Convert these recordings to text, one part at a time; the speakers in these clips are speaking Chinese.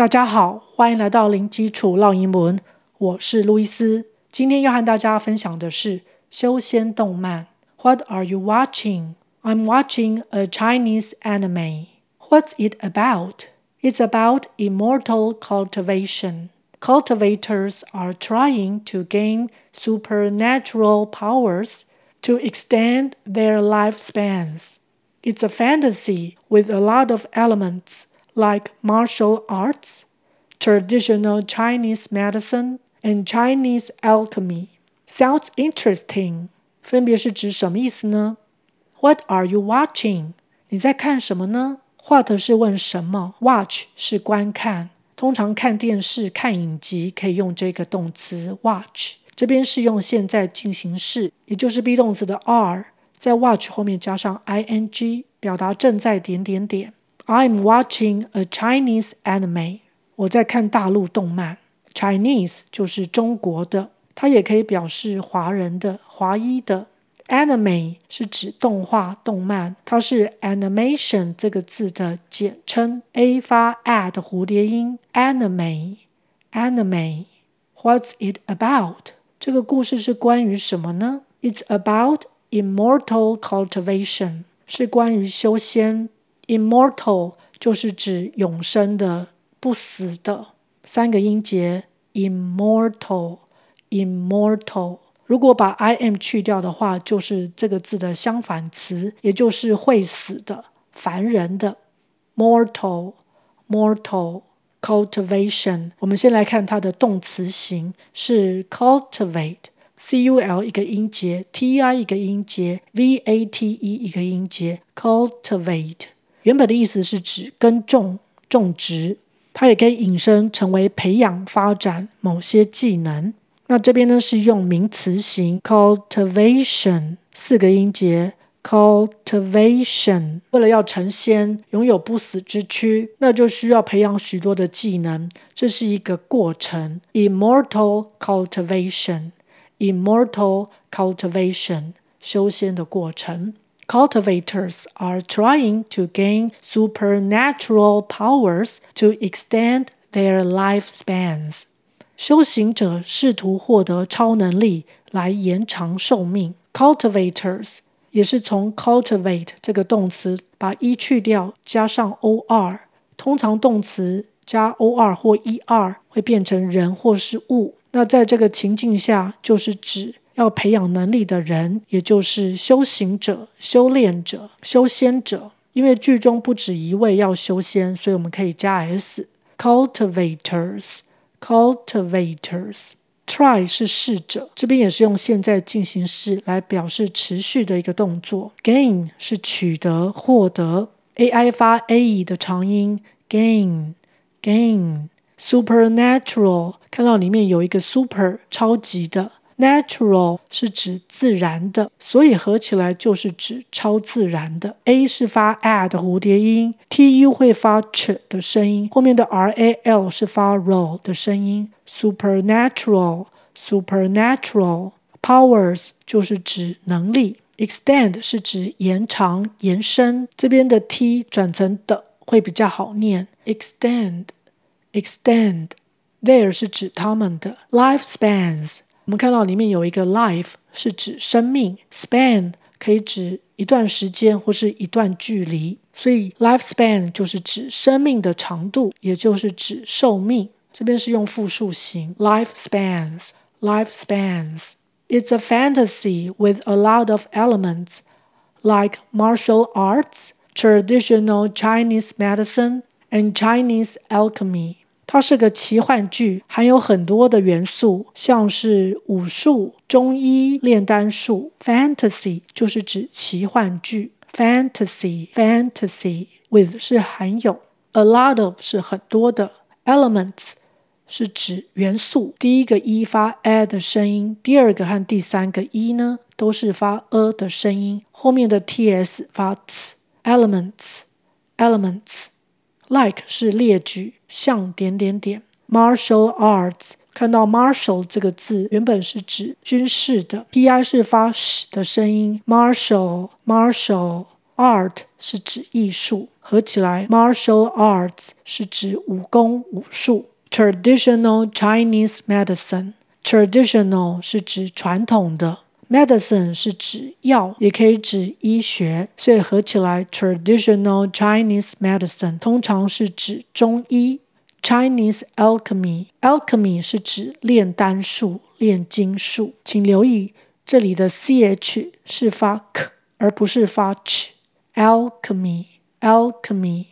大家好，欢迎来到零基础绕英文，我是路易斯。今天要和大家分享的是修仙动漫。What are you watching? I'm watching a Chinese anime. What's it about? It's about immortal cultivation. Cultivators are trying to gain supernatural powers to extend their lifespans. It's a fantasy with a lot of elements like martial arts, traditional Chinese medicine, and Chinese alchemy. Sounds interesting. 分别是指什么意思呢？What are you watching? 你在看什么呢？What 是问什么，Watch 是观看。通常看电视、看影集可以用这个动词 watch。这边是用现在进行式，也就是 be 动词的 are，在 watch 后面加上 ing，表达正在点点点。I'm watching a Chinese anime. 我在看大陆动漫。Chinese 就是中国的，它也可以表示华人的、华裔的。Anime 是指动画、动漫，它是 animation 这个字的简称。A 发 a 的蝴蝶音。Anime，anime。What's it about？这个故事是关于什么呢？It's about immortal cultivation，是关于修仙。 Immortal 就是指永生的、不死的，三个音节。Immortal，immortal。如果把 i m 去掉的话，就是这个字的相反词，也就是会死的、凡人的。Mortal，mortal，cultivation。我们先来看它的动词形是 cultivate，c u l 一个音节，t i 一个音节，v a t e 一个音节，cultivate。原本的意思是指耕种、种植，它也可以引申成为培养、发展某些技能。那这边呢是用名词型 cultivation 四个音节 cultivation。为了要成仙，拥有不死之躯，那就需要培养许多的技能，这是一个过程。Immortal cultivation，immortal cultivation，修仙的过程。Cultivators are trying to gain supernatural powers to extend their lifespans. 修行者试图获得超能力来延长寿命。Cultivators 也是从 cultivate 这个动词把 e 去掉，加上 or。通常动词加 or 或 er 会变成人或是物。那在这个情境下，就是指。要培养能力的人，也就是修行者、修炼者、修仙者。因为剧中不止一位要修仙，所以我们可以加 s。Cultivators，cultivators。Try 是试着，这边也是用现在进行式来表示持续的一个动作。Gain 是取得、获得。ai 发 ae 的长音，gain，gain。Supernatural 看到里面有一个 super 超级的。Natural 是指自然的，所以合起来就是指超自然的。A 是发 a 的蝴蝶音，tu 会发 ch 的声音，后面的 ral 是发 ro 的声音。Supernatural，supernatural powers 就是指能力。Extend 是指延长、延伸，这边的 t 转成的会比较好念。Extend，extend。There 是指他们的 lifespans。我们看到里面有一个 life 是指生命，span 可以指一段时间或是一段距离，所以 lifespan 就是指生命的长度，也就是指寿命。这边是用复数形 lifespans，lifespans。Lifespans. It's a fantasy with a lot of elements like martial arts, traditional Chinese medicine, and Chinese alchemy. 它是个奇幻剧，含有很多的元素，像是武术、中医、炼丹术。Fantasy 就是指奇幻剧，Fantasy，Fantasy with 是含有，a lot of 是很多的，elements 是指元素。第一个 e 发 a 的声音，第二个和第三个 e 呢都是发 a 的声音，后面的 ts 发 t，elements，elements。Like 是列举，像点点点。Martial arts 看到 martial 这个字，原本是指军事的 P I 是发 sh 的声音。Martial，martial art 是指艺术。合起来，martial arts 是指武功武术，traditional Chinese medicine，traditional 是指传统的，medicine 是指药，也可以指医学，所以合起来 traditional Chinese medicine 通常是指中医。Chinese alchemy，alchemy 是指炼丹术、炼金术，请留意这里的 ch 是发 k 而不是发 ch。Alchemy，alchemy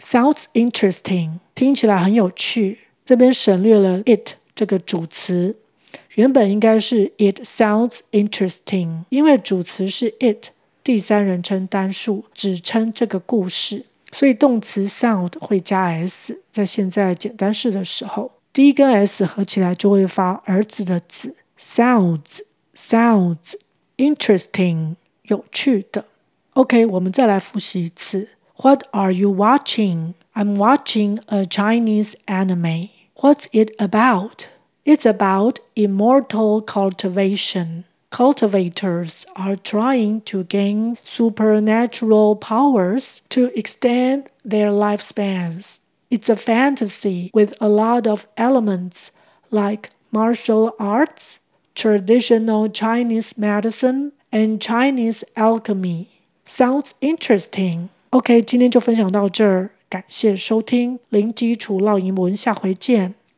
sounds interesting，听起来很有趣。这边省略了 it 这个主词，原本应该是 it sounds interesting，因为主词是 it，第三人称单数，指称这个故事。所以动词 sound 会加 s，在现在简单式的时候，d 跟 s 合起来就会发儿子的子，sounds sounds interesting 有趣的。OK，我们再来复习一次。What are you watching? I'm watching a Chinese anime. What's it about? It's about immortal cultivation. Cultivators are trying to gain supernatural powers to extend their lifespans. It's a fantasy with a lot of elements like martial arts, traditional Chinese medicine, and Chinese alchemy. Sounds interesting. OK，今天就分享到这儿，感谢收听零基础烙英文，下回见。